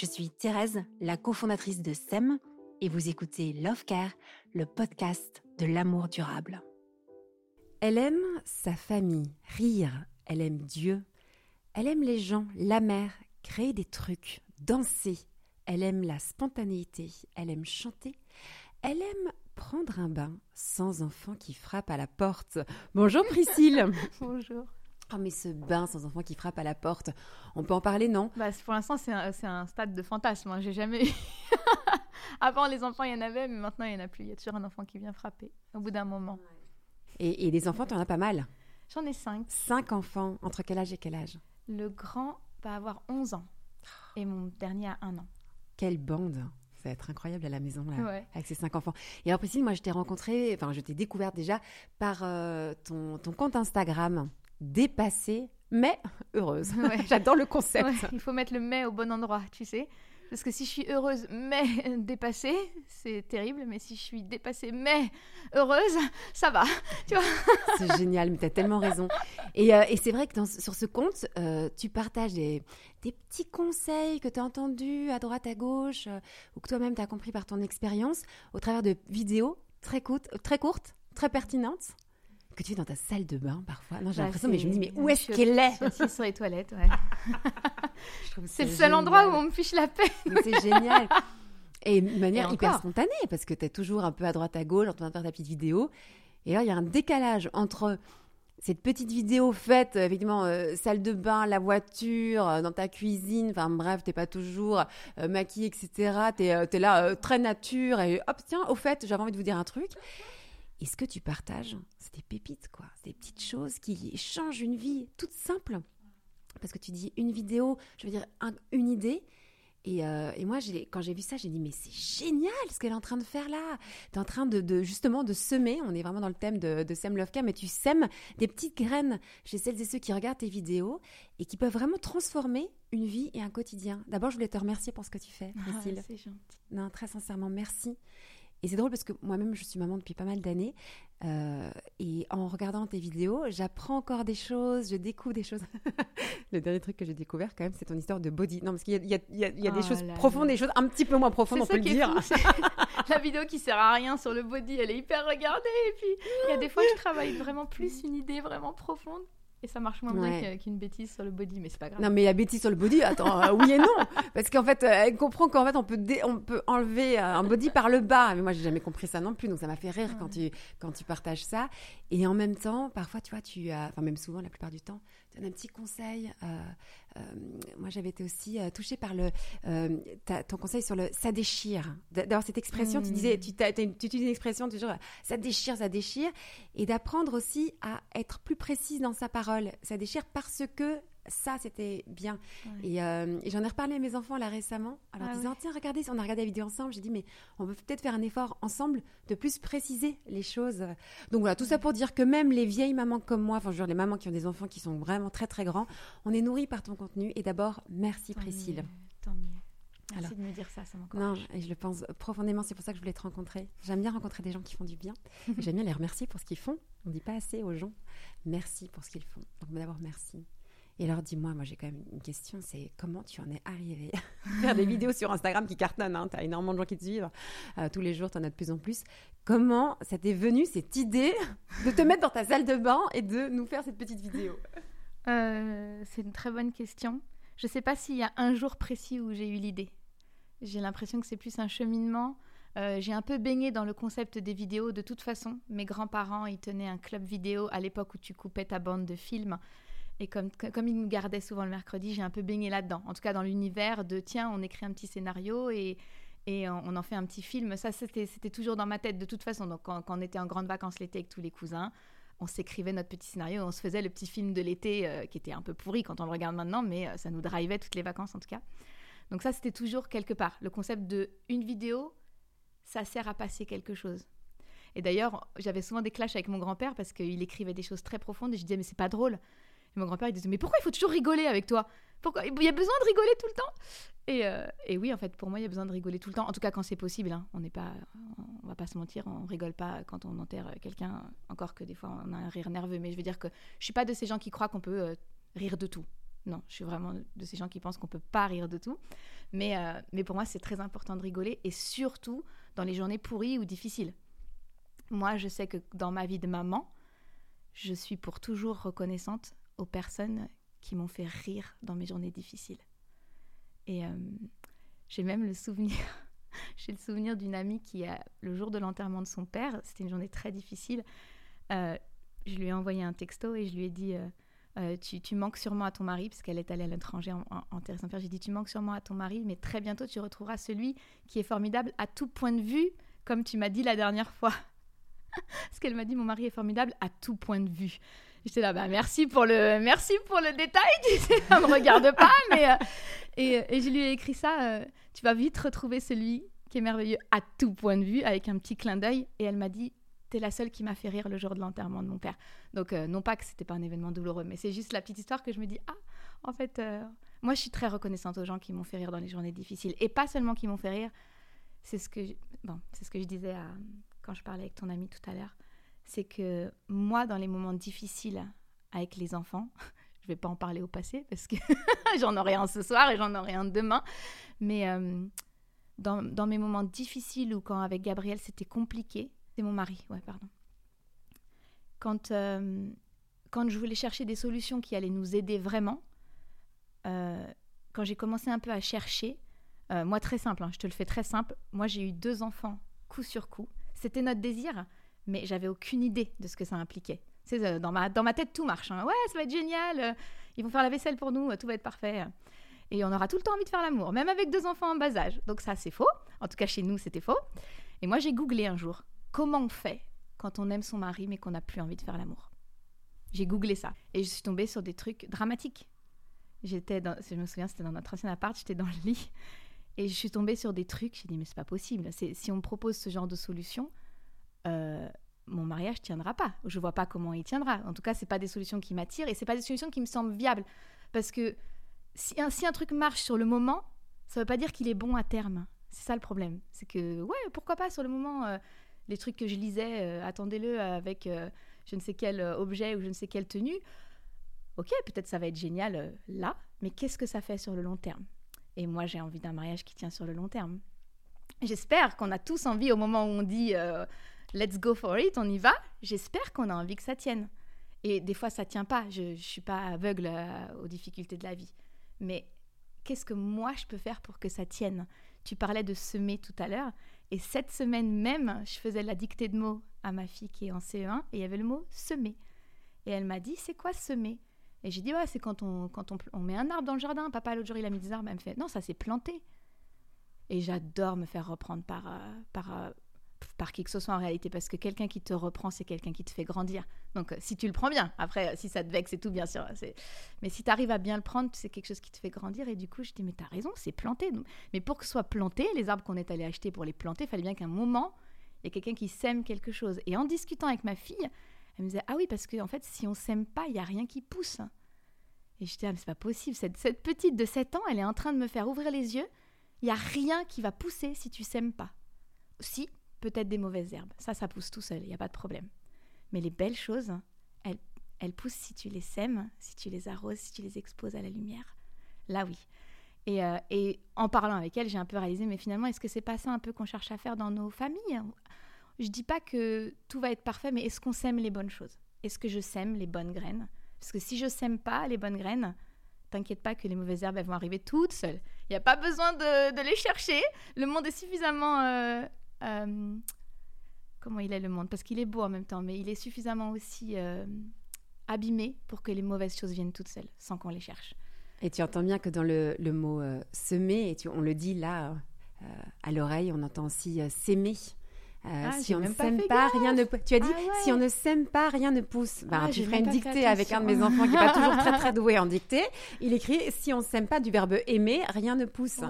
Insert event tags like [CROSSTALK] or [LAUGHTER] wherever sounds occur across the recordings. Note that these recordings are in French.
Je suis Thérèse, la cofondatrice de SEM, et vous écoutez Love Care, le podcast de l'amour durable. Elle aime sa famille, rire, elle aime Dieu, elle aime les gens, la mer, créer des trucs, danser, elle aime la spontanéité, elle aime chanter, elle aime prendre un bain sans enfant qui frappe à la porte. Bonjour Priscille. [LAUGHS] Bonjour. Oh mais ce bain sans enfant qui frappe à la porte, on peut en parler non? Bah, Pour l'instant c'est un, stade de fantasme, hein. j'ai jamais eu... [LAUGHS] Avant les enfants il y en avait, mais maintenant il n'y en a plus, il y a toujours un enfant qui vient frapper au bout d'un moment. Et, des enfants, tu en as pas mal? J'en ai cinq. Cinq enfants, entre quel âge et quel âge? Le grand va avoir 11 ans. Et mon dernier a un an. Quelle bande! Ça va être incroyable à la maison là, avec ces cinq enfants. Et alors Priscille, moi je t'ai rencontrée, enfin je t'ai découverte déjà par euh, ton, ton, compte Instagram, dépassée mais heureuse. [LAUGHS] J'adore le concept. il faut mettre le mais au bon endroit, tu sais. Parce que si je suis heureuse mais [LAUGHS] dépassée, c'est terrible. Mais si je suis dépassée mais heureuse, ça va. [LAUGHS] Tu vois C'est génial, mais tu as tellement raison. Et, euh, et c'est vrai que dans, sur ce compte, euh, tu partages des, des, petits conseils que tu as entendus à droite, à gauche, euh, ou que toi-même tu as compris par ton expérience, au travers de vidéos très, courtes, très courtes, très pertinentes que tu es dans ta salle de bain parfois. Non, j'ai bah, l'impression, mais je me dis, mais où est-ce qu'elle est, est sur les toilettes, ouais. [LAUGHS] c'est le seul endroit où on me fiche la paix. c'est génial. Et de [LAUGHS] manière hyper spontanée, parce que tu es toujours un peu à droite à gauche en train de faire ta petite vidéo. Et là, il y a un décalage entre cette petite vidéo faite, effectivement, euh, salle de bain, la voiture, euh, dans ta cuisine, enfin bref, t'es pas toujours euh, maquillée, etc. Tu es, là très nature et hop, tiens, au fait, j'avais envie de vous dire un truc. Et ce que tu partages, c'est des pépites, quoi. C'est des petites choses qui changent une vie toute simple. Parce que tu dis une vidéo, je veux dire une idée. Et, euh, et moi, quand j'ai vu ça, j'ai dit, mais c'est génial ce qu'elle est en train de faire là. Tu es en train de, justement de semer, on est vraiment dans le thème de, de Sem Love mais tu sèmes des petites graines chez celles et ceux qui regardent tes vidéos et qui peuvent vraiment transformer une vie et un quotidien. D'abord, je voulais te remercier pour ce que tu fais, ah, c'est gentil. Non, très sincèrement, merci. Et c'est drôle parce que moi-même, je suis maman depuis pas mal d'années. Euh, et en regardant tes vidéos, j'apprends encore des choses, je découvre des choses. [LAUGHS] le dernier truc que j'ai découvert, quand même, c'est ton histoire de body. Non, parce qu'il y a, y a, y a des oh choses profondes, des choses un petit peu moins profondes, on peut le dire. [LAUGHS] la vidéo qui sert à rien sur le body, elle est hyper regardée. Et puis, il y a des fois, je travaille vraiment plus une idée vraiment profonde. Et ça marche moins bien qu'une bêtise sur le body, mais c'est pas grave. Non, mais la bêtise sur le body, attends, euh, oui et non. [LAUGHS] Parce qu'en fait, euh, elle comprend qu'en fait, on peut, on peut enlever euh, un body par le bas. Mais moi, j'ai jamais compris ça non plus. Donc, ça m'a fait rire quand, tu, quand tu partages ça. Et en même temps, parfois, tu vois, tu as, enfin, même souvent, la plupart du temps, tu as un petit conseil. moi, j'avais été aussi touchée par le, ton conseil sur le ça déchire. D'avoir cette expression, tu disais, tu, tu utilises une expression toujours ça déchire, ça déchire. Et d'apprendre aussi à être plus précise dans sa parole ça déchire parce que ça, c'était bien. Euh, et, j'en ai reparlé à mes enfants là récemment, en leur ah disant Tiens, regardez, on a regardé la vidéo ensemble. J'ai dit Mais on peut peut-être faire un effort ensemble de plus préciser les choses. Donc voilà, tout ça pour dire que même les vieilles mamans comme moi, enfin, je veux dire, les mamans qui ont des enfants qui sont vraiment très très grands, on est nourris par ton contenu. Et d'abord, merci Priscille. tant mieux. Merci de me dire ça, ça m'encourage. Non, et je le pense profondément, c'est pour ça que je voulais te rencontrer. J'aime bien rencontrer des gens qui font du bien. [LAUGHS] J'aime bien les remercier pour ce qu'ils font. On ne dit pas assez aux gens merci pour ce qu'ils font. Donc d'abord, merci. Et alors, dis-moi, moi, j'ai quand même une question, c'est comment tu en es arrivé à [LAUGHS] faire des [LAUGHS] vidéos sur Instagram qui cartonnent hein, Tu as énormément de gens qui te suivent. Euh, tous les jours, tu en as de plus en plus. Comment ça t'est venu, cette idée de te mettre dans ta salle de bain et de nous faire cette petite vidéo? Euh, C'est une très bonne question. Je ne sais pas s'il y a un jour précis où j'ai eu l'idée. J'ai l'impression que c'est plus un cheminement. Euh, j'ai un peu baigné dans le concept des vidéos de toute façon. Mes grands-parents, ils tenaient un club vidéo à l'époque où tu coupais ta bande de films. Et comme, comme ils me gardaient souvent le mercredi, j'ai un peu baigné là-dedans. En tout cas, dans l'univers de tiens, on écrit un petit scénario et, et on, en fait un petit film. Ça, c'était toujours dans ma tête de toute façon. Donc, quand, on était en grande vacances l'été avec tous les cousins, on s'écrivait notre petit scénario, on se faisait le petit film de l'été euh, qui était un peu pourri quand on le regarde maintenant, mais euh, ça nous drivait toutes les vacances en tout cas. Donc ça, c'était toujours quelque part. Le concept de une vidéo, ça sert à passer quelque chose. Et d'ailleurs, j'avais souvent des clashs avec mon grand-père parce qu'il écrivait des choses très profondes et je disais, mais c'est pas drôle. Mon grand-père, il disait, mais pourquoi il faut toujours rigoler avec toi? Pourquoi? Il y a besoin de rigoler tout le temps? Et, euh, et, oui, en fait, pour moi, il y a besoin de rigoler tout le temps. En tout cas, quand c'est possible. Hein. On n'est pas, on va pas se mentir, on rigole pas quand on enterre quelqu'un. Encore que des fois, on a un rire nerveux. Mais je veux dire que je suis pas de ces gens qui croient qu'on peut euh, rire de tout. Non, je suis vraiment de ces gens qui pensent qu'on peut pas rire de tout. Mais, euh, mais pour moi, c'est très important de rigoler et surtout dans les journées pourries ou difficiles. Moi, je sais que dans ma vie de maman, je suis pour toujours reconnaissante aux personnes qui m'ont fait rire dans mes journées difficiles. Et euh, j'ai même le souvenir, [LAUGHS] j'ai le souvenir d'une amie qui, a, le jour de l'enterrement de son père, c'était une journée très difficile, euh, je lui ai envoyé un texto et je lui ai dit euh, tu, manques sûrement à ton mari, parce qu'elle est allée à l'étranger en, enterrer son père. J'ai dit Tu manques sûrement à ton mari, mais très bientôt tu retrouveras celui qui est formidable à tout point de vue, comme tu m'as dit la dernière fois. [LAUGHS] parce qu'elle m'a dit Mon mari est formidable à tout point de vue. Bah, merci pour le, détail, tu [LAUGHS] me regarde pas, mais. Euh, et, je lui ai écrit ça, euh, tu vas vite retrouver celui qui est merveilleux à tout point de vue, avec un petit clin d'œil. Et elle m'a dit, t'es la seule qui m'a fait rire le jour de l'enterrement de mon père. Donc, euh, non pas que c'était pas un événement douloureux, mais c'est juste la petite histoire que je me dis, ah, en fait, moi, je suis très reconnaissante aux gens qui m'ont fait rire dans les journées difficiles. Et pas seulement qui m'ont fait rire, c'est ce que je, bon, c'est ce que je disais quand je parlais avec ton ami tout à l'heure c'est que moi, dans les moments difficiles avec les enfants, [LAUGHS] je ne vais pas en parler au passé parce que [LAUGHS] j'en aurai un ce soir et j'en aurai un demain, mais euh, dans, mes moments difficiles ou quand avec Gabriel c'était compliqué, c'est mon mari, ouais, pardon. Quand, euh, quand je voulais chercher des solutions qui allaient nous aider vraiment, euh, quand j'ai commencé un peu à chercher, moi très simple, hein, je te le fais très simple, moi j'ai eu deux enfants coup sur coup. C'était notre désir, mais j'avais aucune idée de ce que ça impliquait. C'est euh, dans ma, dans ma tête tout marche. Hein. Ouais, ça va être génial. Euh, ils vont faire la vaisselle pour nous, tout va être parfait. Et on aura tout le temps envie de faire l'amour, même avec deux enfants en bas âge. Donc ça, c'est faux. En tout cas, chez nous, c'était faux. Et moi, j'ai googlé un jour comment on fait quand on aime son mari mais qu'on n'a plus envie de faire l'amour? J'ai googlé ça et je suis tombée sur des trucs dramatiques. J'étais dans, je me souviens, c'était dans notre ancien appart, j'étais dans le lit et je suis tombée sur des trucs. J'ai dit mais c'est pas possible. Si on me propose ce genre de solution, euh, mon mariage tiendra pas. Je vois pas comment il tiendra. En tout cas, c'est pas des solutions qui m'attirent et c'est pas des solutions qui me semblent viables. Parce que si un, si un truc marche sur le moment, ça veut pas dire qu'il est bon à terme. C'est ça le problème. C'est que, ouais, pourquoi pas sur le moment, euh, les trucs que je lisais, euh, attendez-le avec je ne sais quel objet ou je ne sais quelle tenue. Ok, peut-être ça va être génial là, mais qu'est-ce que ça fait sur le long terme? Et moi, j'ai envie d'un mariage qui tient sur le long terme. J'espère qu'on a tous envie au moment où on dit let's go for it, on y va. J'espère qu'on a envie que ça tienne. Et des fois, ça tient pas. Je ne suis pas aveugle euh, aux difficultés de la vie. Mais qu'est-ce que moi, je peux faire pour que ça tienne? Tu parlais de semer tout à l'heure. Et cette semaine même, je faisais la dictée de mots à ma fille qui est en CE1 et il y avait le mot semer. Et elle m'a dit, c'est quoi semer? Et j'ai dit, ouais, c'est quand, on, quand on, met un arbre dans le jardin. Papa, l'autre jour, il a mis des arbres. Elle me fait, non, ça c'est planter. Et j'adore me faire reprendre par, euh, par, euh, par qui que ce soit en réalité, parce que quelqu'un qui te reprend, c'est quelqu'un qui te fait grandir. Donc, euh, si tu le prends bien, après, si ça te vexe, c'est tout, bien sûr. Mais si tu arrives à bien le prendre, c'est quelque chose qui te fait grandir. Et du coup, je dis, mais tu as raison, c'est planté. Mais pour que ce soit planté, les arbres qu'on est allé acheter pour les planter, il fallait bien qu'à un moment, il y ait quelqu'un qui sème quelque chose. Et en discutant avec ma fille, elle me disait, ah oui, parce qu'en en fait, si on sème pas, il y a rien qui pousse. Et je dis, ah, mais c'est pas possible. Cette, cette petite de 7 ans, elle est en train de me faire ouvrir les yeux. Il y a rien qui va pousser si tu sèmes pas. Si, peut-être des mauvaises herbes. Ça, ça pousse tout seul, il n'y a pas de problème. Mais les belles choses, elles, elles poussent si tu les sèmes, si tu les arroses, si tu les exposes à la lumière. Là, oui. Et, euh, en parlant avec elle, j'ai un peu réalisé, mais finalement, est-ce que c'est pas ça un peu qu'on cherche à faire dans nos familles? Je dis pas que tout va être parfait, mais est-ce qu'on sème les bonnes choses? Est-ce que je sème les bonnes graines? Parce que si je sème pas les bonnes graines, t'inquiète pas que les mauvaises herbes elles vont arriver toutes seules. Il n'y a pas besoin de, les chercher. Le monde est suffisamment euh, comment il est le monde? Parce qu'il est beau en même temps, mais il est suffisamment aussi euh, abîmé pour que les mauvaises choses viennent toutes seules, sans qu'on les cherche. Et tu entends bien que dans le, mot euh, semer, et on le dit là à l'oreille, on entend aussi s'aimer. Ah, si on ne s'aime pas, rien ne Tu as dit, ah si on ne s'aime pas, rien ne pousse. Bah, tu ferais une dictée avec un de mes enfants qui n'est pas toujours très très doué en dictée. Il écrit, si on ne s'aime pas, du verbe aimer, rien ne pousse.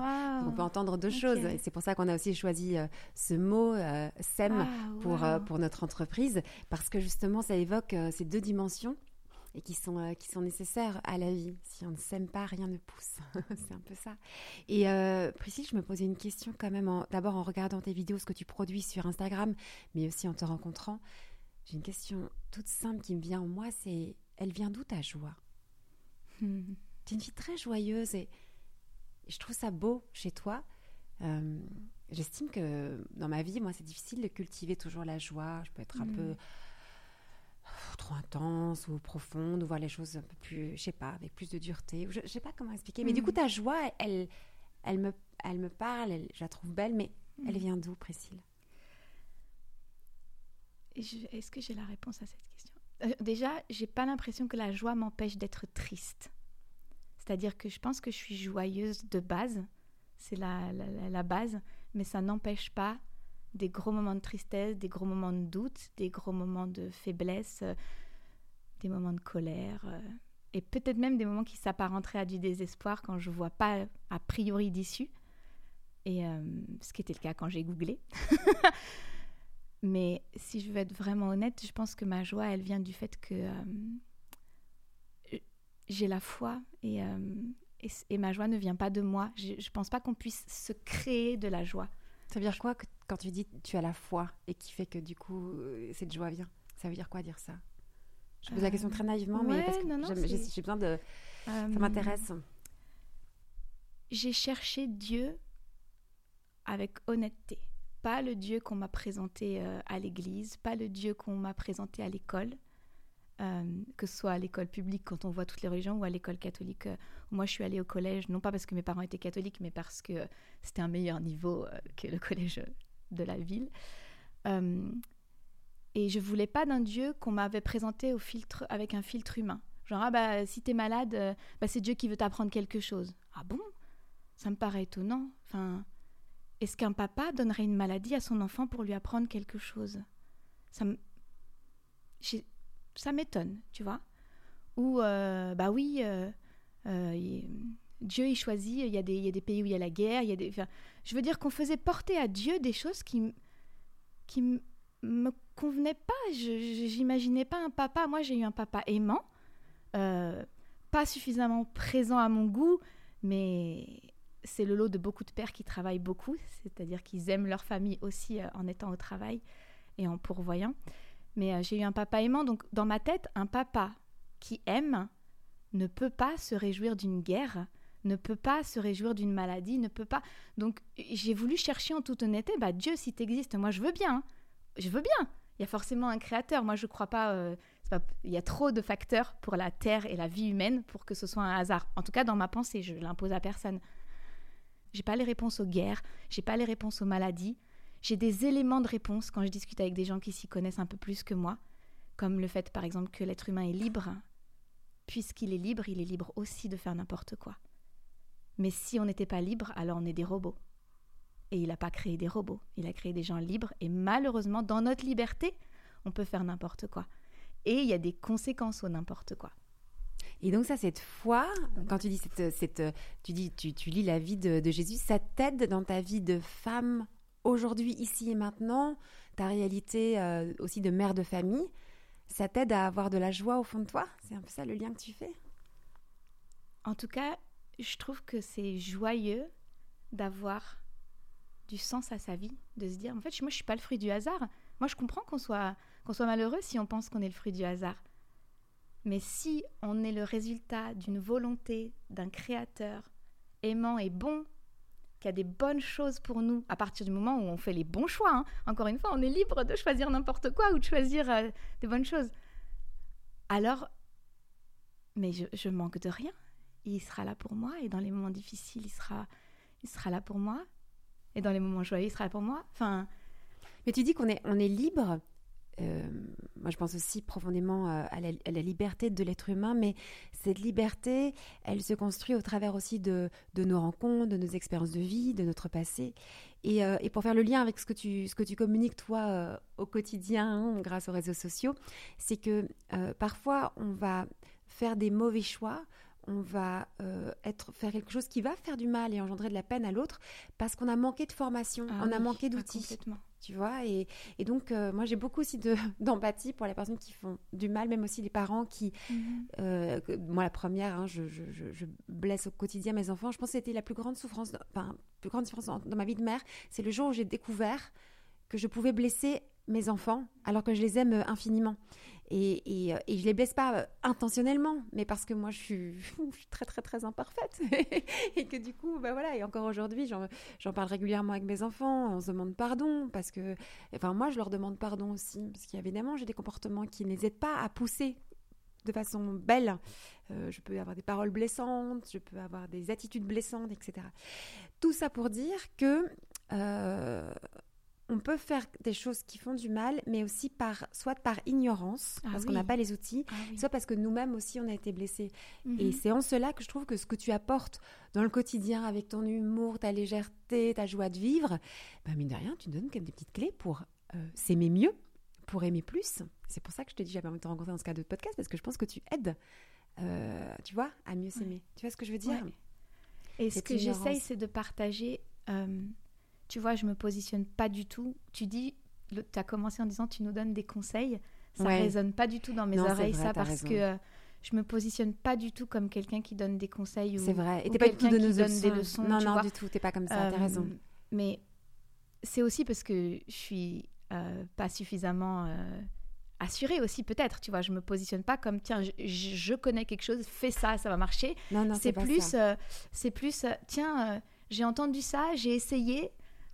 On peut entendre deux choses. Et c'est pour ça qu'on a aussi choisi ce mot, s'aime, pour, pour notre entreprise, parce que justement, ça évoque ces deux dimensions et qui sont, euh, qui sont nécessaires à la vie. Si on ne s'aime pas, rien ne pousse. [LAUGHS] c'est un peu ça. Et euh, Priscille, je me posais une question quand même, d'abord en regardant tes vidéos, ce que tu produis sur Instagram, mais aussi en te rencontrant. J'ai une question toute simple qui me vient en moi, c'est elle vient d'où ta joie? Hmm. Tu es une fille très joyeuse et, je trouve ça beau chez toi. Euh, j'estime que dans ma vie, moi, c'est difficile de cultiver toujours la joie. Je peux être un hmm. peu trop intense ou profonde, ou voir les choses un peu plus, je sais pas, avec plus de dureté. Je, ne sais pas comment expliquer. Mais du coup, mm. ta joie, elle, elle, me, elle me parle, je la trouve belle, mais elle mm. vient d'où, Priscille? Est-ce que j'ai la réponse à cette question? Euh, Déjà, j'ai pas l'impression que la joie m'empêche d'être triste. C'est-à-dire que je pense que je suis joyeuse de base, c'est la, la, la base, mais ça n'empêche pas des gros moments de tristesse, des gros moments de doute, des gros moments de faiblesse, euh, des moments de colère, euh, et peut-être même des moments qui s'apparenteraient à du désespoir quand je vois pas a priori d'issue, et euh, ce qui était le cas quand j'ai googlé. [LAUGHS] Mais si je veux être vraiment honnête, je pense que ma joie, elle vient du fait que j'ai la foi et, et, ma joie ne vient pas de moi. Je ne pense pas qu'on puisse se créer de la joie. Ça veut dire quoi quand tu dis tu as la foi et qui fait que du coup euh, cette joie vient Ça veut dire quoi dire ça? Je pose la question très naïvement, mais parce que j'ai besoin de. Ça euh, m'intéresse. J'ai cherché Dieu avec honnêteté. Pas le Dieu qu'on m'a présenté euh, à l'église, pas le Dieu qu'on m'a présenté à l'école, que ce soit à l'école publique quand on voit toutes les religions ou à l'école catholique. moi, je suis allée au collège, non pas parce que mes parents étaient catholiques, mais parce que c'était un meilleur niveau que le [LAUGHS] collège de la ville. Euh, et je voulais pas d'un Dieu qu'on m'avait présenté au filtre, avec un filtre humain. Genre, ah bah, si t'es malade, euh, bah, c'est Dieu qui veut t'apprendre quelque chose. Ah bon? Ça me paraît étonnant. Enfin, est-ce qu'un papa donnerait une maladie à son enfant pour lui apprendre quelque chose? Ça Ça m'étonne, tu vois? Ou, euh, bah oui, Dieu, choisit, y, a des, il y, a des, pays où il y a la guerre, il y a des... je veux dire qu'on faisait porter à Dieu des choses qui, qui me convenaient pas. Je n'imaginais pas un papa. Moi, j'ai eu un papa aimant, euh, pas suffisamment présent à mon goût, mais c'est le lot de beaucoup de pères qui travaillent beaucoup, c'est-à-dire qu'ils aiment leur famille aussi euh, en étant au travail et en pourvoyant. Mais euh, j'ai eu un papa aimant, donc dans ma tête, un papa qui aime ne peut pas se réjouir d'une guerre ne peut pas se réjouir d'une maladie, ne peut pas. Donc j'ai voulu chercher en toute honnêteté, bah Dieu, si tu existes, moi je veux bien, hein. je veux bien. Il y a forcément un créateur. Moi je crois euh, pas, il y a trop de facteurs pour la terre et la vie humaine pour que ce soit un hasard. En tout cas dans ma pensée, je l'impose à personne. J'ai pas les réponses aux guerres, j'ai pas les réponses aux maladies. J'ai des éléments de réponse quand je discute avec des gens qui s'y connaissent un peu plus que moi, comme le fait par exemple que l'être humain est libre. Puisqu'il est libre, il est libre aussi de faire n'importe quoi. Mais si on n'était pas libre, alors on est des robots. Et il n'a pas créé des robots, il a créé des gens libres. Et malheureusement, dans notre liberté, on peut faire n'importe quoi. Et il y a des conséquences au n'importe quoi. Et donc ça, cette foi, quand tu dis, cette, cette tu, dis tu, tu, lis la vie de, Jésus, ça t'aide dans ta vie de femme aujourd'hui, ici et maintenant, ta réalité euh, aussi de mère de famille, ça t'aide à avoir de la joie au fond de toi? C'est un peu ça le lien que tu fais? En tout cas, je trouve que c'est joyeux d'avoir du sens à sa vie, de se dire en fait moi je suis pas le fruit du hasard. Moi je comprends qu'on soit qu'on soit malheureux si on pense qu'on est le fruit du hasard. Mais si on est le résultat d'une volonté d'un créateur aimant et bon, qui a des bonnes choses pour nous à partir du moment où on fait les bons choix. Hein. Encore une fois, on est libre de choisir n'importe quoi ou de choisir euh, des bonnes choses. Alors, mais je, je manque de rien il sera là pour moi. Et dans les moments difficiles, il sera, il sera là pour moi. Et dans les moments joyeux, il sera là pour moi. Enfin. Mais tu dis qu'on est, on est libre. Euh, moi, je pense aussi profondément euh, à la, liberté de l'être humain, mais cette liberté, elle se construit au travers aussi de, nos rencontres, de nos expériences de vie, de notre passé. Et, euh, et, pour faire le lien avec ce que tu, ce que tu communiques, toi, au quotidien, hein, grâce aux réseaux sociaux, c'est que parfois, on va faire des mauvais choix, on va être, faire quelque chose qui va faire du mal et engendrer de la peine à l'autre parce qu'on a manqué de formation, Ah on a manqué ah, d'outils. tu vois. Et, et donc, euh, moi, j'ai beaucoup aussi de- [LAUGHS] d'empathie pour les personnes qui font du mal, même aussi les parents qui, Mhm. euh, moi, la première, hein, je, je- je- je blesse au quotidien mes enfants. Je pense que c'était la plus grande souffrance, enfin, plus grande souffrance dans, dans ma vie de mère. C'est le jour où j'ai découvert que je pouvais blesser mes enfants alors que je les aime euh, infiniment. Et, et, euh, et je les blesse pas euh, intentionnellement, mais parce que moi je suis, [LAUGHS] très très très imparfaite [LAUGHS] et que du coup, bah voilà. Et encore aujourd'hui, j'en parle régulièrement avec mes enfants. On se demande pardon parce que, enfin moi je leur demande pardon aussi parce qu'évidemment j'ai des comportements qui ne les aident pas à pousser de façon belle. Je peux avoir des paroles blessantes, je peux avoir des attitudes blessantes, etc. Tout ça pour dire que on peut faire des choses qui font du mal, mais aussi par soit par ignorance, Ah parce qu'on n'a pas les outils, Ah oui. soit parce que nous-mêmes aussi on a été blessés. Mhm. Et c'est en cela que je trouve que ce que tu apportes dans le quotidien avec ton humour, ta légèreté, ta joie de vivre, ben mine de rien, tu donnes même des petites clés pour euh, s'aimer mieux, pour aimer plus. C'est pour ça que je te dis j'avais envie de te rencontrer dans ce cadre de podcast parce que je pense que tu aides, euh, tu vois, à mieux s'aimer. Tu vois ce que je veux dire? Ouais. Et ce que j'essaye, c'est de partager. euh, tu vois, je me positionne pas du tout. Tu dis, tu as commencé en disant, tu nous donnes des conseils. Ça Ouais. résonne pas du tout dans mes Non, oreilles, vrai, ça, t'as parce raison. que euh, je me positionne pas du tout comme quelqu'un qui donne des conseils ou, C'est vrai. Et t'es pas du tout de qui nos donne des leçons. Non, non, vois. du tout. T'es pas comme ça. T'as Euh, raison. Mais c'est aussi parce que je suis euh, pas suffisamment euh, assurée aussi, peut-être. Tu vois, je me positionne pas comme tiens, je, je- je connais quelque chose, fais ça, ça va marcher. Non, non, c'est plus, euh, c'est plus, euh, tiens, euh, j'ai entendu ça, j'ai essayé,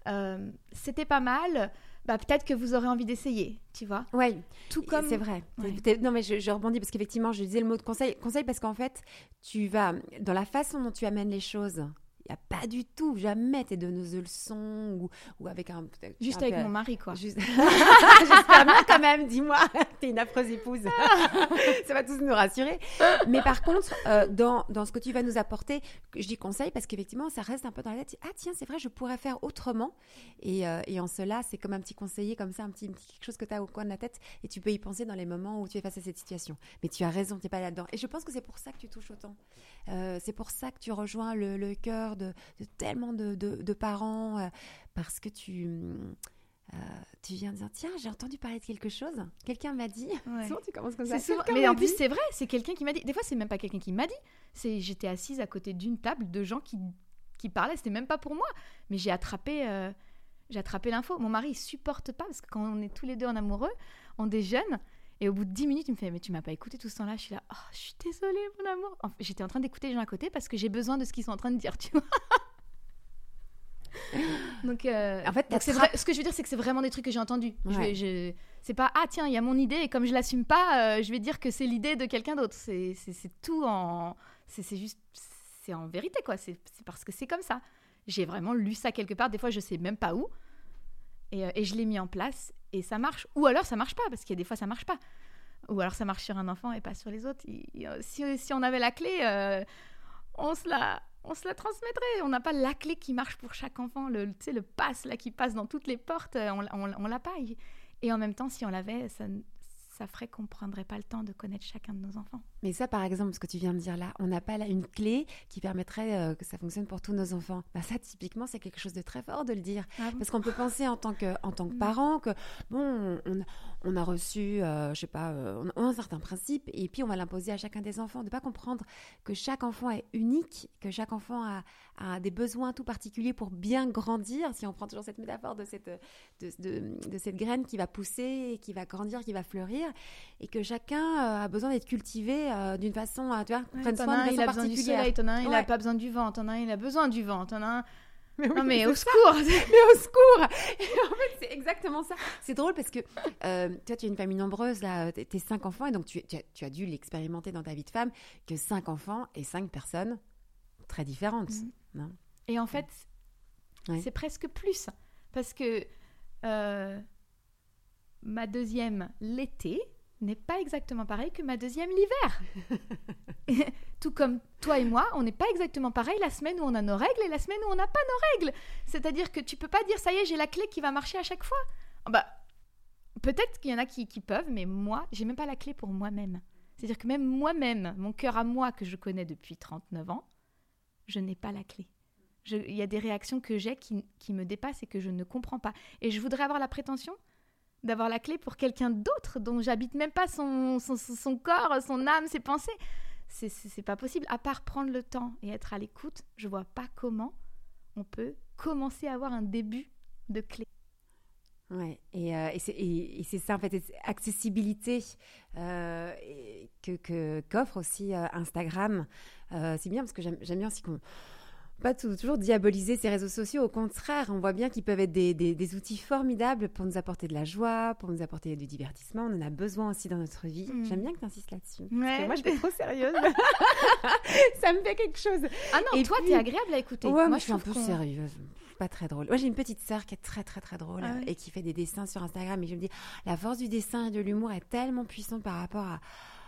euh, c'était pas mal. Bah peut-être que vous aurez envie d'essayer, tu vois. Ouais. Tout comme C'est vrai. Ouais. Non, mais je, je rebondis parce qu'effectivement, je disais le mot de conseil. Conseil parce qu'en fait, tu vas, dans la façon dont tu amènes les choses, il n'y a pas du tout, jamais t'es donneuse de leçons ou, ou avec un. juste un avec peu- mon mari quoi. Juste... [LAUGHS] J'espère bien quand même, dis-moi. [LAUGHS] T'es une affreuse épouse. [LAUGHS] Ça va tous nous rassurer. Mais par contre, euh, dans, dans ce que tu vas nous apporter, je dis conseil parce qu'effectivement, ça reste un peu dans la tête. Ah tiens, c'est vrai, je pourrais faire autrement. Et, euh, et en cela, c'est comme un petit conseiller, comme ça, un petit, quelque chose que tu as au coin de la tête et tu peux y penser dans les moments où tu es face à cette situation. Mais tu as raison, tu n'es pas là-dedans. Et je pense que c'est pour ça que tu touches autant. Euh, c'est pour ça que tu rejoins le, le cœur de, de tellement de, de- de parents euh, parce que tu... euh, tu viens de dire, tiens, j'ai entendu parler de quelque chose. Quelqu'un m'a dit. Ouais. [LAUGHS] Souvent, tu commences comme ça. Souvent- Mais m'a en plus, c'est vrai, c'est quelqu'un qui m'a dit. Des fois, c'est même pas quelqu'un qui m'a dit. C'est j'étais assise à côté d'une table de gens qui, qui parlaient. C'était même pas pour moi. Mais j'ai attrapé, euh, j'ai attrapé l'info. Mon mari, il supporte pas parce que quand on est tous les deux en amoureux, on déjeune. Et au bout de 10 minutes, il me fait Mais tu m'as pas écouté tout ce temps-là Je suis là, oh, je suis désolée, mon amour. J'étais en train d'écouter les gens à côté parce que j'ai besoin de ce qu'ils sont en train de dire, tu vois. [LAUGHS] donc, euh, En fait, donc vrai, ce que je veux dire, c'est que c'est vraiment des trucs que j'ai entendus. Ouais. je- c'est pas ah tiens il y a mon idée et comme je l'assume pas, euh, je vais dire que c'est l'idée de quelqu'un d'autre. C'est tout en c'est juste c'est en vérité quoi. C'est c'est parce que c'est comme ça. J'ai vraiment lu ça quelque part. Des fois je sais même pas où et, euh, et je l'ai mis en place et ça marche. Ou alors ça marche pas parce qu'il y a des fois ça marche pas. Ou alors ça marche sur un enfant et pas sur les autres. Euh, si, si on avait la clé, euh, on se la on se la transmettrait. On n'a pas la clé qui marche pour chaque enfant, le, le pass là qui passe dans toutes les portes, euh, on, l'a- on, l'a- pas. Et en même temps, si on l'avait, ça, ça ferait qu'on prendrait pas le temps de connaître chacun de nos enfants. Mais ça, par exemple, ce que tu viens de dire là, on n'a pas là une clé qui permettrait euh, que ça fonctionne pour tous nos enfants. Bah, ça, typiquement, c'est quelque chose de très fort de le dire. Parce qu'on peut penser en tant que, en tant que Mm. parent que, bon, on, on a reçu, euh, je sais pas, euh, on a- un certain principe et puis on va l'imposer à chacun des enfants. De pas comprendre que chaque enfant est unique, que chaque enfant a, a des besoins tout particuliers pour bien grandir. Si on prend toujours cette métaphore de cette, de, de- de cette graine qui va pousser, qui va grandir, qui va fleurir, et que chacun euh, a besoin d'être cultivé euh, d'une façon, euh, tu vois, prenne soin de il a besoin du soleil, t'en as un, il a Ouais. pas besoin du vent, t'en as un, il a besoin du vent, t'en as un. [LAUGHS] Mais oui, Non mais au ça. secours [LAUGHS] Mais au secours Et en fait, c'est exactement ça. C'est drôle parce que euh, toi, tu as une famille nombreuse, là, t'es cinq enfants, et donc tu, tu as, tu as dû l'expérimenter dans ta vie de femme, que cinq enfants et cinq personnes très différentes. Non? Et en fait, Ouais. c'est presque plus. Parce que euh, ma deuxième l'était, n'est pas exactement pareil que ma deuxième l'hiver. [LAUGHS] Tout comme toi et moi, on n'est pas exactement pareil la semaine où on a nos règles et la semaine où on n'a pas nos règles. C'est-à-dire que tu peux pas dire ça y est, j'ai la clé qui va marcher à chaque fois. Bah, peut-être qu'il y en a qui, qui peuvent, mais moi, j'ai même pas la clé pour moi-même. C'est-à-dire que même moi-même, mon cœur à moi que je connais depuis 39 ans, je n'ai pas la clé. Il y a des réactions que j'ai qui, qui me dépassent et que je ne comprends pas. Et je voudrais avoir la prétention d'avoir la clé pour quelqu'un d'autre dont j'habite même pas son, son, corps, son âme, ses pensées. C'est pas possible. À part prendre le temps et être à l'écoute, je vois pas comment on peut commencer à avoir un début de clé. Ouais, et, euh, et c'est ça en fait, accessibilité euh, que qu'offre aussi euh, Instagram. Euh, c'est bien parce que j'aime bien aussi qu'on pas toujours diaboliser ces réseaux sociaux. Au contraire, on voit bien qu'ils peuvent être des, des, outils formidables pour nous apporter de la joie, pour nous apporter du divertissement. On en a besoin aussi dans notre vie. Mm. J'aime bien que tu insistes là-dessus. moi, je suis [LAUGHS] trop sérieuse. [LAUGHS] ça me fait quelque chose. Ah non, toi, tu es agréable à écouter. moi, je suis un peu sérieuse pas très drôle. Moi, j'ai une petite sœur qui est très, très, très drôle ah et qui fait des dessins sur Instagram. Et je me dis, la force du dessin et de l'humour est tellement puissante par rapport à,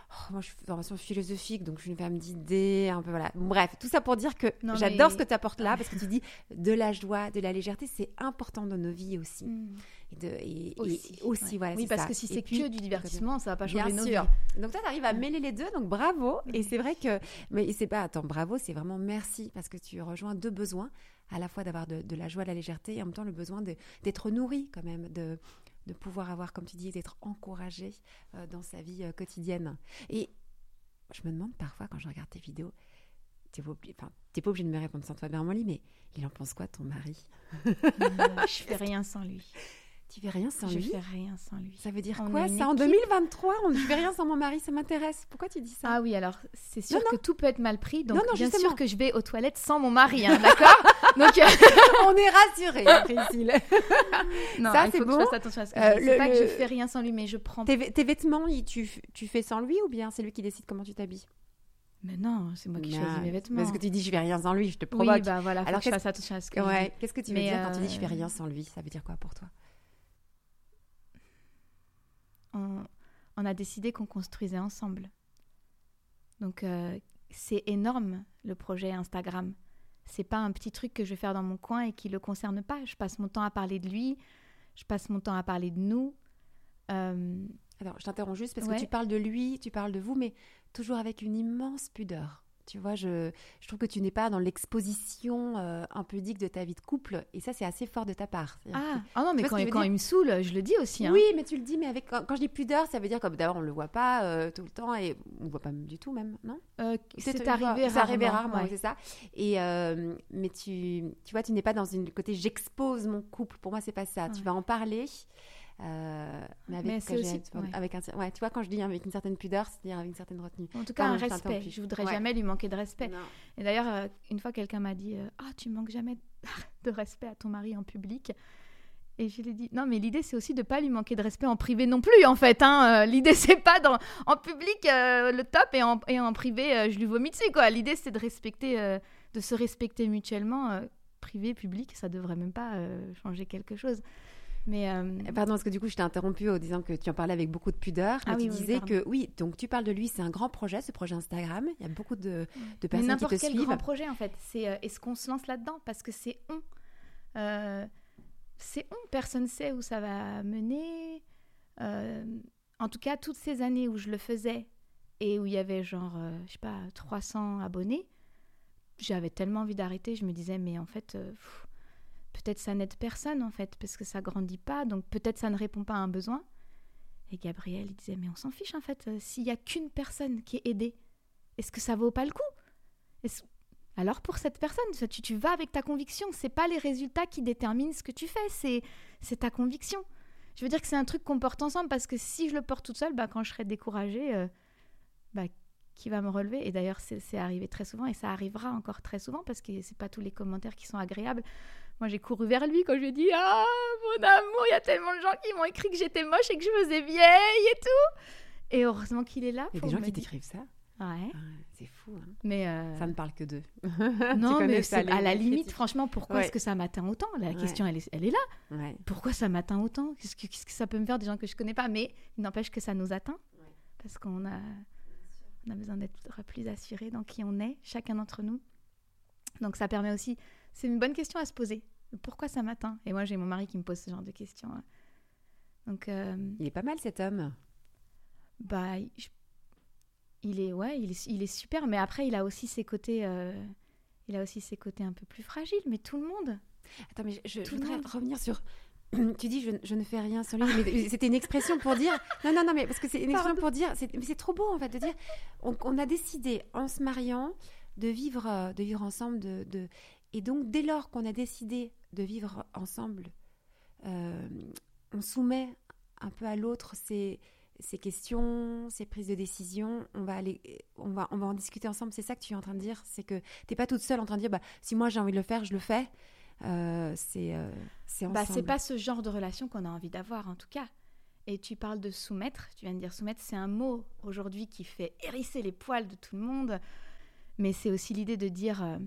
Oh, moi, je suis formation philosophique, donc je suis une femme d'idées, un peu voilà. Bref, tout ça pour dire que j'adore ce que tu apportes là, parce que tu dis de la joie, de la légèreté, c'est important dans nos vies aussi. Mm. Et, de, et, aussi, voilà. Oui, parce que si c'est que du divertissement, ça va pas changer nos vies. Donc toi, tu arrives à mêler les deux, donc bravo. Et c'est vrai que, mais c'est pas, attends, bravo, c'est vraiment merci, parce que tu rejoins deux besoins, à la fois d'avoir de, de, la joie, de la légèreté, et en même temps le besoin d'être nourri quand même, de de pouvoir avoir, comme tu dis, d'être encouragé euh, dans sa vie euh, quotidienne. Et je me demande parfois, quand je regarde tes vidéos, pas, pas, obligé de me répondre sans toi, Bermoli, mais il en pense quoi, ton mari? Euh, Je fais rien sans lui. Tu fais rien sans lui Je fais rien sans lui. Ça veut dire quoi ça En 2023, on ne fait rien sans mon mari, ça m'intéresse. Pourquoi tu dis ça? Ah oui, alors c'est sûr que tout peut être mal pris, donc bien sûr que je vais aux toilettes sans mon mari, hein, d'accord? [LAUGHS] Donc euh, on est rassurés, [LAUGHS] Priscille. [LAUGHS] non, ça c'est bon. Je fasse attention à ce que euh, je pas que je fais rien sans lui, mais je prends. Tes, tes vêtements, tu, tu fais sans lui ou bien c'est lui qui décide comment tu t'habilles? Mais non, c'est moi qui choisis mes vêtements. Parce que tu dis je fais rien sans lui, je te provoque. Oui, bah voilà, Alors que je fasse attention à ce que ouais. Qu'est-ce que tu veux dire quand tu dis je fais euh, rien sans lui? Ça veut dire quoi pour toi? On, a décidé qu'on construisait ensemble. Donc euh, c'est énorme le projet Instagram. C'est pas un petit truc que je vais faire dans mon coin et qui le concerne pas. Je passe mon temps à parler de lui, je passe mon temps à parler de nous. Euh, Alors je t'interromps juste parce que tu parles de lui, tu parles de vous, mais toujours avec une immense pudeur. Tu vois, je, je trouve que tu n'es pas dans l'exposition euh, impudique de ta vie de couple. Et ça, c'est assez fort de ta part. Ah. ah, non, mais quand, quand il me saoule, je le dis aussi. Hein. Oui, mais tu le dis, mais avec, quand, je dis pudeur, ça veut dire que d'abord, on ne le voit pas euh, tout le temps et on ne le voit pas du tout même, non? Euh, C'est arrivé, arrivé rarement. c'est ça. Et, mais tu, tu vois, tu n'es pas dans une côté j'expose mon couple. Pour moi, c'est pas ça. Tu vas en parler. Euh, mais avec, avec un, ouais, tu vois, quand je dis avec une certaine pudeur, c'est-à-dire avec une certaine retenue. En tout cas, un respect. Je voudrais jamais lui manquer de respect. Et d'ailleurs, euh, une fois, quelqu'un m'a dit euh, Ah, oh, tu manques jamais [LAUGHS] de respect à ton mari en public. Et je lui ai dit non, mais l'idée c'est aussi de pas lui manquer de respect en privé non plus en fait. Hein. L'idée [LAUGHS] c'est pas dans, en public le top et en, et en privé je lui vomis dessus quoi. L'idée c'est de respecter, de se respecter mutuellement. privé, public, ça devrait même pas changer quelque chose. Mais euh, Pardon, parce que du coup, je t'ai interrompu en disant que tu en parlais avec beaucoup de pudeur. Ah, tu disais que oui, donc tu parles de lui, c'est un grand projet, ce projet Instagram. Il y a beaucoup de, de personnes qui te suivent. N'importe quel grand projet, en fait. C'est euh, est-ce qu'on se lance là-dedans? Parce que c'est on. Euh, c'est on. Personne ne sait où ça va mener. en tout cas, toutes ces années où je le faisais et où il y avait genre, je sais pas, 300 abonnés, j'avais tellement envie d'arrêter. Je me disais, mais en fait peut-être ça n'aide personne en fait, parce que ça grandit pas, donc peut-être ça ne répond pas à un besoin. Et Gabriel, il disait, mais on s'en fiche en fait, euh, s'il y a qu'une personne qui est aidée, est-ce que ça vaut pas le coup? Alors pour cette personne, tu, vas avec ta conviction, c'est pas les résultats qui déterminent ce que tu fais, c'est, c'est ta conviction. Je veux dire que c'est un truc qu'on porte ensemble, parce que si je le porte toute seule, bah, quand je serai découragée, euh, bah, qui va me relever? Et d'ailleurs, c'est arrivé très souvent et ça arrivera encore très souvent parce que c'est pas tous les commentaires qui sont agréables. Moi, j'ai couru vers lui quand je lui ai dit Ah, mon amour, il y a tellement de gens qui m'ont écrit que j'étais moche et que je faisais vieille et tout. Et heureusement qu'il est là. Il y a des gens qui t'écrivent ça? Ouais. Ah, c'est fou. Hein. Mais euh, Ça ne parle que d'eux. [LAUGHS] non, mais à la limite, franchement, pourquoi est-ce que ça m'atteint autant? La question, elle est, elle est là. Pourquoi ça m'atteint autant? Qu'est-ce que, que, ça peut me faire des gens que je connais pas? Mais il n'empêche que ça nous atteint. parce qu'on a, on a besoin d'être plus assuré dans qui on est, chacun d'entre nous. Donc ça permet aussi, c'est une bonne question à se poser. Pourquoi ça m'atteint? Et moi j'ai mon mari qui me pose ce genre de questions. Hein. Donc euh, il est pas mal cet homme. Bah il est ouais, il est, il est, super, mais après il a aussi ses côtés, euh, il a aussi ses côtés un peu plus fragiles. Mais tout le monde. Attends, mais je, voudrais revenir sur [CLEARS THROAT] tu dis je, ne fais rien sans lui, mais [LAUGHS] c'était une expression pour dire. Non, non, non, mais parce que c'est une expression pour dire. Mais c'est trop beau en fait de dire. On, a décidé en se mariant de vivre, euh, de vivre ensemble, de, de... et donc dès lors qu'on a décidé de vivre ensemble, euh, on soumet un peu à l'autre ces, ces questions, ces prises de décision. On va aller, on va, on va en discuter ensemble. C'est ça que tu es en train de dire, c'est que t'es pas toute seule en train de dire, bah si moi j'ai envie de le faire, je le fais. Euh, c'est euh, c'est bah, c'est pas ce genre de relation qu'on a envie d'avoir en tout cas. Et tu parles de soumettre, tu viens de dire soumettre, c'est un mot aujourd'hui qui fait hérisser les poils de tout le monde, mais c'est aussi l'idée de dire euh,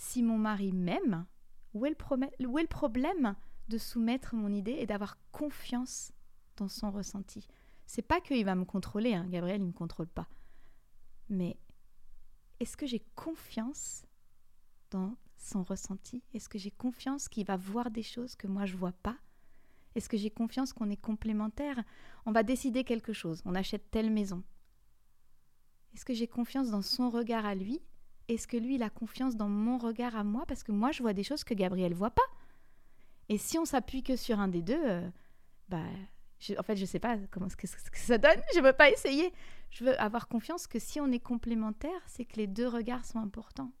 si mon mari m'aime, où, est le problème de soumettre mon idée et d'avoir confiance dans son ressenti? C'est pas qu'il va me contrôler, hein, Gabriel, il me contrôle pas. Mais est-ce que j'ai confiance dans son ressenti? Est-ce que j'ai confiance qu'il va voir des choses que moi je vois pas? Est-ce que j'ai confiance qu'on est complémentaires? On va décider quelque chose, on achète telle maison. Est-ce que j'ai confiance dans son regard à lui Est-ce que lui il a confiance dans mon regard à moi? Parce que moi je vois des choses que Gabriel voit pas Et si on s'appuie que sur un des deux, euh, bah en fait je sais pas comment ce que, ça donne, je veux pas essayer. Je veux avoir confiance que si on est complémentaires, c'est que les deux regards sont importants.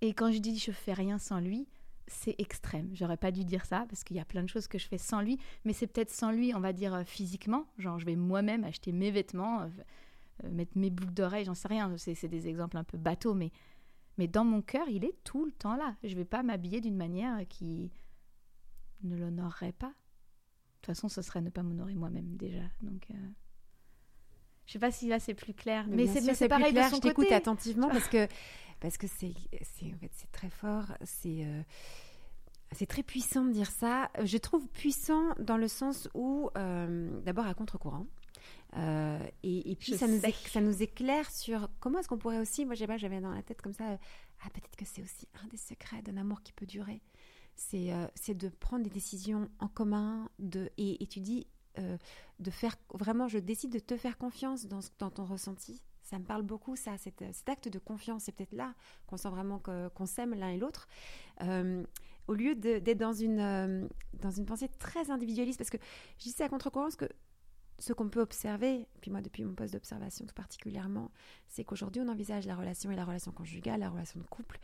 Et quand je dis je fais rien sans lui, c'est extrême. J'aurais pas dû dire ça parce qu'il y a plein de choses que je fais sans lui, mais c'est peut-être sans lui, on va dire euh, physiquement. Genre, je vais moi-même acheter mes vêtements, euh, mettre mes boucles d'oreilles, j'en sais rien. C'est des exemples un peu bateaux, mais, mais dans mon cœur, il est tout le temps là. Je vais pas m'habiller d'une manière qui ne l'honorerait pas. De toute façon, ce serait ne pas m'honorer moi-même déjà. Donc. Je sais pas si là c'est plus clair, mais, c'est pareil clair. de son je t'écoute attentivement [LAUGHS] parce que parce que c'est en fait, très fort, c'est euh, c'est très puissant de dire ça. Je trouve puissant dans le sens où, euh, d'abord à contre-courant, euh, et, puis ça nous, ça nous, éclaire sur comment est-ce qu'on pourrait aussi, moi j'avais dans la tête comme ça, ah peut-être que c'est aussi un des secrets d'un amour qui peut durer, c'est c'est de prendre des décisions en commun, de, et, tu dis de faire vraiment, je décide de te faire confiance dans, dans ton ressenti, ça me parle beaucoup, ça, cet, acte de confiance. C'est peut-être là qu'on sent vraiment qu'on s'aime l'un et l'autre. Euh, au lieu d'être dans une, euh, dans une pensée très individualiste, parce que je dis ça à contre-courant, parce que ce qu'on peut observer, puis moi depuis mon poste d'observation tout particulièrement, c'est qu'aujourd'hui on envisage la relation et la relation conjugale, la relation de couple,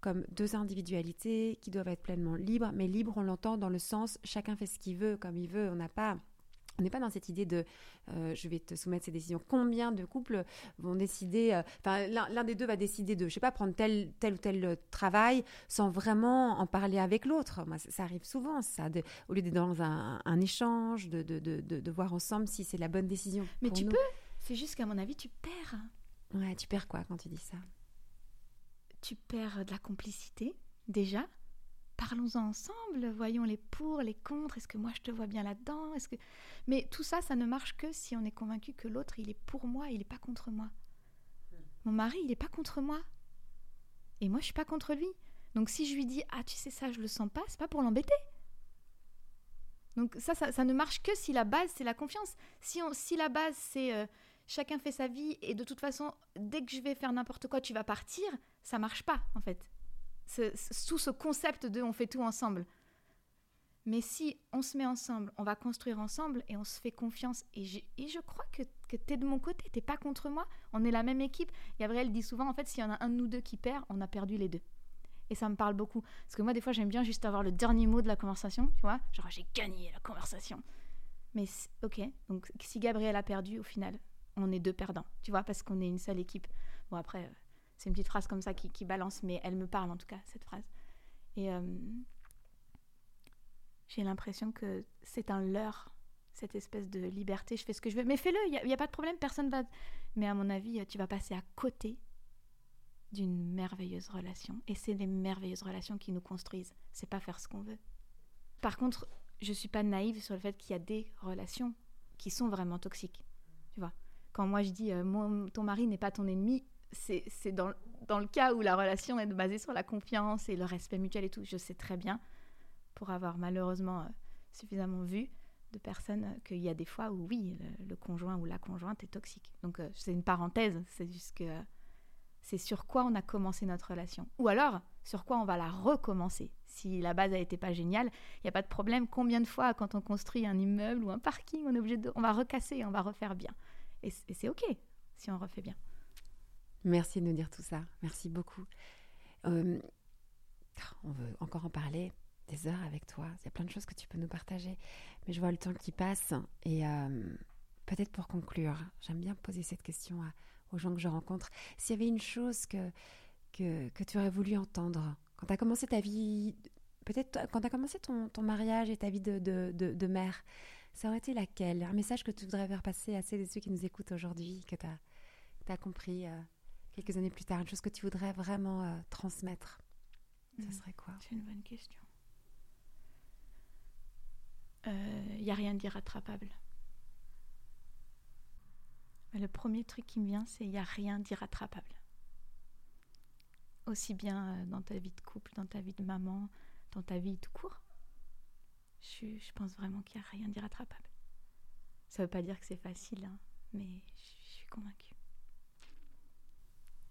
comme deux individualités qui doivent être pleinement libres, mais libres on l'entend dans le sens chacun fait ce qu'il veut, comme il veut, on n'a pas on n'est pas dans cette idée de euh, je vais te soumettre ces décisions. Combien de couples vont décider, euh, enfin l'un des deux va décider de, je sais pas, prendre tel, tel ou tel euh, travail sans vraiment en parler avec l'autre. Moi, ça, arrive souvent, ça, au lieu d'être dans un, échange, de, de, de, de, voir ensemble si c'est la bonne décision. Mais tu peux, c'est juste qu'à mon avis, tu perds. Ouais, tu perds quoi quand tu dis ça? Tu perds de la complicité, déjà parlons-en ensemble, voyons les pour, les contre, est-ce que moi je te vois bien là-dedans Est-ce que Mais tout ça, ça ne marche que si on est convaincu que l'autre, il est pour moi, il n'est pas contre moi. Mon mari, il n'est pas contre moi. Et moi, je suis pas contre lui. Donc si je lui dis "Ah, tu sais ça, je le sens pas", c'est pas pour l'embêter. Donc ça, ça, ne marche que si la base c'est la confiance. Si, on, si la base c'est euh, chacun fait sa vie et de toute façon dès que je vais faire n'importe quoi tu vas partir, ça marche pas en fait sous ce concept de on fait tout ensemble. Mais si on se met ensemble, on va construire ensemble et on se fait confiance. Et je, crois que, tu es de mon côté, tu pas contre moi. On est la même équipe. Gabriel dit souvent, en fait, s'il y en a un de nous deux qui perd, on a perdu les deux. Et ça me parle beaucoup. Parce que moi, des fois, j'aime bien juste avoir le dernier mot de la conversation, tu vois. Genre, j'ai gagné la conversation. Mais ok, donc si Gabriel a perdu, au final, on est deux perdants, tu vois, parce qu'on est une seule équipe. Bon, après, euh, c'est une petite phrase comme ça qui, balance, mais elle me parle en tout cas, cette phrase. Et euh, j'ai l'impression que c'est un leurre, cette espèce de liberté. Je fais ce que je veux, mais fais-le, il n'y a, pas de problème, personne va. Mais à mon avis, tu vas passer à côté d'une merveilleuse relation. Et c'est les merveilleuses relations qui nous construisent. C'est pas faire ce qu'on veut. Par contre, je suis pas naïve sur le fait qu'il y a des relations qui sont vraiment toxiques. Tu vois, quand moi je dis euh, ton mari n'est pas ton ennemi, c'est dans, le cas où la relation est basée sur la confiance et le respect mutuel et tout. Je sais très bien, pour avoir malheureusement euh, suffisamment vu de personnes, euh, qu'il y a des fois où oui, le, conjoint ou la conjointe est toxique. Donc c'est une parenthèse, c'est juste que c'est sur quoi on a commencé notre relation. Ou alors, sur quoi on va la recommencer. Si la base a été pas géniale, il n'y a pas de problème. Combien de fois, quand on construit un immeuble ou un parking, on est obligé de, on va recasser, on va refaire bien. Et, c'est ok si on refait bien. Merci de nous dire tout ça. Merci beaucoup. Euh, on veut encore en parler des heures avec toi. Il y a plein de choses que tu peux nous partager. Mais je vois le temps qui passe. Et euh, peut-être pour conclure, j'aime bien poser cette question aux gens que je rencontre. S'il y avait une chose que, que, tu aurais voulu entendre quand tu as commencé ta vie, peut-être quand tu commencé ton, ton, mariage et ta vie de, de, de, mère, ça aurait été laquelle? Un message que tu voudrais faire passer à ceux qui nous écoutent aujourd'hui, que tu as, as, compris euh, quelques années plus tard, une chose que tu voudrais vraiment euh, transmettre Ce hmm. serait quoi? C'est une bonne question. Il euh, n'y a rien d'irrattrapable. Le premier truc qui me vient, c'est il n'y a rien d'irrattrapable. Aussi bien euh, dans ta vie de couple, dans ta vie de maman, dans ta vie tout court. Je, je pense vraiment qu'il n'y a rien d'irrattrapable. Ça ne veut pas dire que c'est facile, hein, mais je, suis convaincue.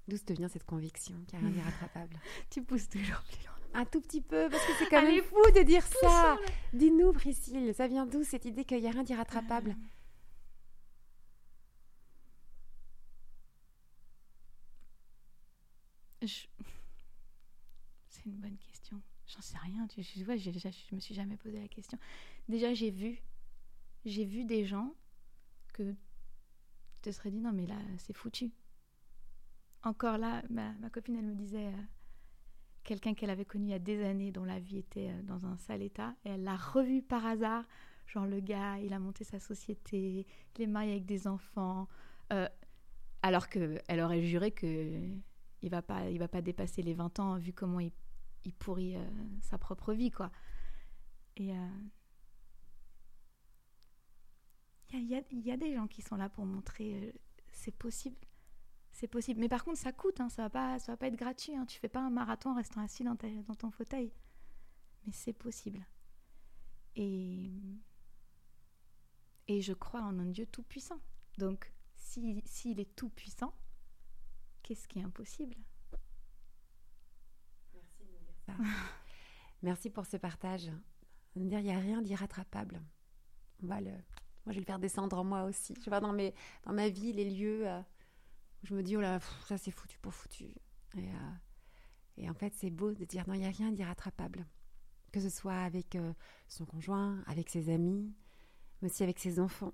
D'où te vient cette conviction qu'il n'y a rien d'irrattrapable [LAUGHS] Tu pousses toujours plus loin. Un tout petit peu, parce que c'est quand même fou de dire ça. Dis-nous, Priscille, ça vient d'où cette idée qu'il n'y a rien d'irrattrapable? Euh, [LAUGHS] C'est une bonne question. J'en sais rien. Tu, je, ouais, je me suis jamais posé la question. Déjà, j'ai vu, j'ai vu des gens que tu te serais dit non mais là c'est foutu. Encore là, ma, copine elle me disait euh, quelqu'un qu'elle avait connu il y a des années dont la vie était euh, dans un sale état et elle l'a revu par hasard. Genre le gars, il a monté sa société, il est marié avec des enfants, euh, alors que elle aurait juré que il va pas il va pas dépasser les 20 ans vu comment il, pourrit sa propre vie quoi et il y, a, y, a, des gens qui sont là pour montrer c'est possible c'est possible mais par contre ça coûte hein, ça va pas ça va pas être gratuit hein, tu fais pas un marathon en restant assis dans, dans ton fauteuil mais c'est possible et et je crois en un Dieu tout puissant donc s'il si, est tout puissant qu'est-ce qui est impossible? Merci de dire ça. [LAUGHS] Merci pour ce partage. Il n'y a rien d'irrattrapable. On va le... Moi, je vais le faire descendre en moi aussi. Je vois dans, mes... dans ma vie les lieux euh, je me dis, oh là, ça c'est foutu pour foutu. Et, euh, et en fait, c'est beau de dire, non, il n'y a rien d'irrattrapable. Que ce soit avec euh, son conjoint, avec ses amis, mais aussi avec ses enfants.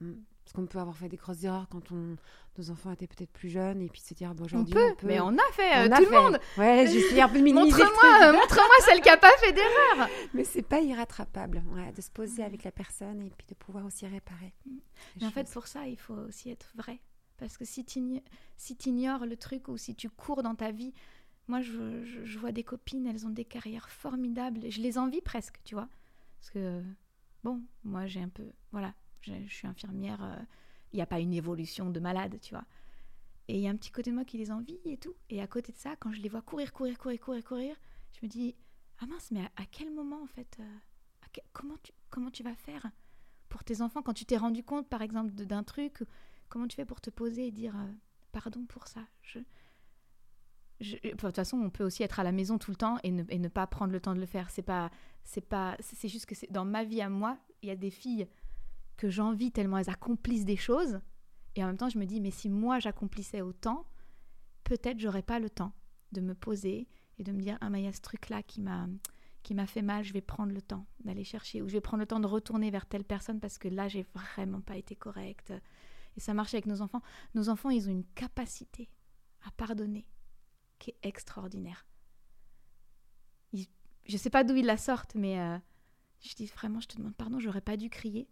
Mm. Parce qu'on peut avoir fait des grosses erreurs quand on, nos enfants étaient peut-être plus jeunes et puis se dire bon aujourd'hui on, peut, mais on a fait euh, tout le monde. Ouais, j'essaie un peu de minimiser. Montre-moi, montre-moi celle qui a pas fait d'erreur. [LAUGHS] mais c'est pas irrattrapable, de se poser avec la personne et puis de pouvoir aussi réparer. Mm. Mais en fait, pour ça, il faut aussi être vrai, parce que si tu ignores le truc ou si tu cours dans ta vie, moi je, vois des copines, elles ont des carrières formidables, je les envie presque, tu vois, parce que bon, moi j'ai un peu, voilà, je, suis infirmière, il euh, n'y a pas une évolution de malade, tu vois. Et il y a un petit côté de moi qui les envie et tout. Et à côté de ça, quand je les vois courir, courir, courir, courir, courir, je me dis, ah mince, mais à, quel moment en fait, euh, comment, tu, comment tu vas faire pour tes enfants quand tu t'es rendu compte, par exemple, d'un truc, comment tu fais pour te poser et dire, euh, pardon pour ça? Je, de toute façon, on peut aussi être à la maison tout le temps et ne, pas prendre le temps de le faire. C'est pas, c'est pas, c'est juste que c'est dans ma vie à moi, il y a des filles que j'envie tellement elles accomplissent des choses. Et en même temps, je me dis, mais si moi j'accomplissais autant, peut-être j'aurais pas le temps de me poser et de me dire, ah, mais il y a ce truc-là qui m'a qui m'a fait mal, je vais prendre le temps d'aller chercher, ou je vais prendre le temps de retourner vers telle personne parce que là, j'ai vraiment pas été correcte. Et ça marche avec nos enfants. Nos enfants, ils ont une capacité à pardonner qui est extraordinaire. Je je sais pas d'où ils la sortent, mais euh, je dis vraiment, je te demande pardon, j'aurais pas dû crier.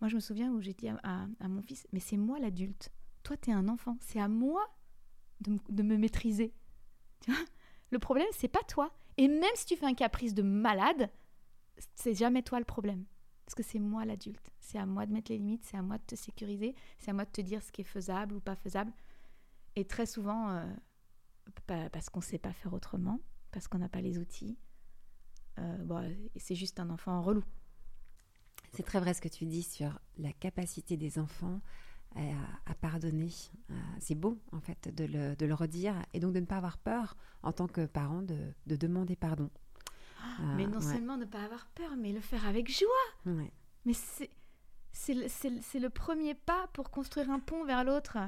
Moi, je me souviens où j'ai dit à, mon fils, mais c'est moi l'adulte. Toi, tu es un enfant. C'est à moi de, me maîtriser. Le problème, c'est pas toi. Et même si tu fais un caprice de malade, c'est jamais toi le problème. Parce que c'est moi l'adulte. C'est à moi de mettre les limites, c'est à moi de te sécuriser, c'est à moi de te dire ce qui est faisable ou pas faisable. Et très souvent, euh, parce qu'on ne sait pas faire autrement, parce qu'on n'a pas les outils, euh, c'est juste un enfant relou. C'est très vrai ce que tu dis sur la capacité des enfants à, pardonner. Euh, c'est beau, en fait, de le, redire et donc de ne pas avoir peur en tant que parent de, demander pardon. Ah, mais non seulement ne pas avoir peur, mais le faire avec joie. Mais c'est, c'est, le, premier pas pour construire un pont vers l'autre.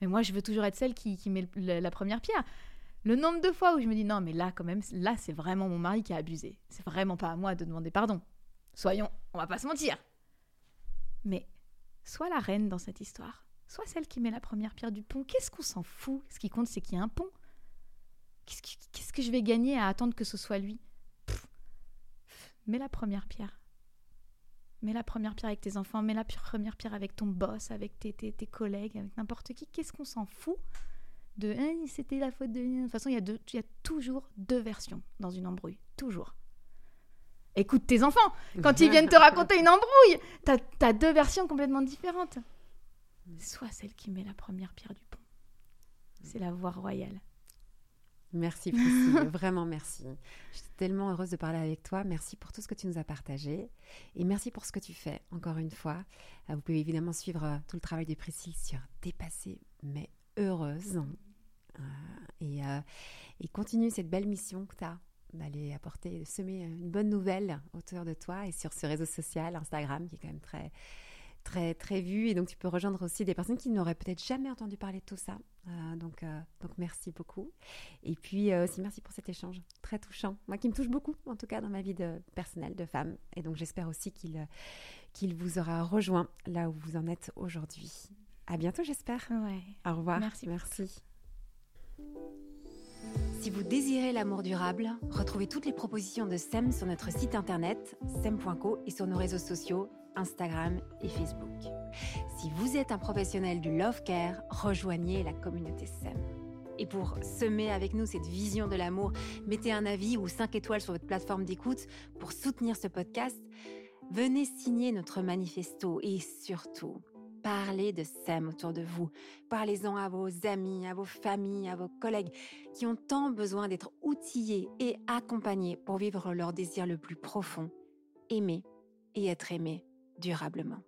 Mais moi, je veux toujours être celle qui, met la première pierre. Le nombre de fois où je me dis non, mais là, quand même, là, c'est vraiment mon mari qui a abusé. C'est vraiment pas à moi de demander pardon. Soyons, on va pas se mentir. Mais soit la reine dans cette histoire, soit celle qui met la première pierre du pont. Qu'est-ce qu'on s'en fout? Ce qui compte, c'est qu'il y a un pont. Qu'est-ce que, je vais gagner à attendre que ce soit lui? Mets la première pierre. Mets la première pierre avec tes enfants, mets la première pierre avec ton boss, avec tes, tes, collègues, avec n'importe qui. Qu'est-ce qu'on s'en fout de hein, c'était la faute de. De toute façon, il y, il y a toujours deux versions dans une embrouille. Toujours. Écoute tes enfants. Quand ils viennent te raconter une embrouille, t'as as deux versions complètement différentes. Soit celle qui met la première pierre du pont. C'est la voie royale. Merci Priscille, [LAUGHS] vraiment merci. Je suis tellement heureuse de parler avec toi. Merci pour tout ce que tu nous as partagé et merci pour ce que tu fais, encore une fois. Euh, vous pouvez évidemment suivre euh, tout le travail de Priscille sur Dépasser mais heureuse. Euh, et, continue cette belle mission que tu as d'aller apporter, semer une bonne nouvelle autour de toi et sur ce réseau social, Instagram, qui est quand même très, très, très vu. Et donc, tu peux rejoindre aussi des personnes qui n'auraient peut-être jamais entendu parler de tout ça. Euh, donc, euh, donc, merci beaucoup. Et puis euh, aussi, merci pour cet échange très touchant. Moi, qui me touche beaucoup, en tout cas, dans ma vie de, personnelle de femme. Et donc, j'espère aussi qu'il qu'il vous aura rejoint là où vous en êtes aujourd'hui. À bientôt, j'espère. Ouais. Au revoir. Merci. Merci. Si vous désirez l'amour durable, retrouvez toutes les propositions de SEM sur notre site internet sem.co et sur nos réseaux sociaux Instagram et Facebook. Si vous êtes un professionnel du love care, rejoignez la communauté SEM. Et pour semer avec nous cette vision de l'amour, mettez un avis ou 5 étoiles sur votre plateforme d'écoute pour soutenir ce podcast. Venez signer notre manifesto et surtout, Parlez de SEM autour de vous. Parlez-en à vos amis, à vos familles, à vos collègues qui ont tant besoin d'être outillés et accompagnés pour vivre leur désir le plus profond, aimer et être aimé durablement.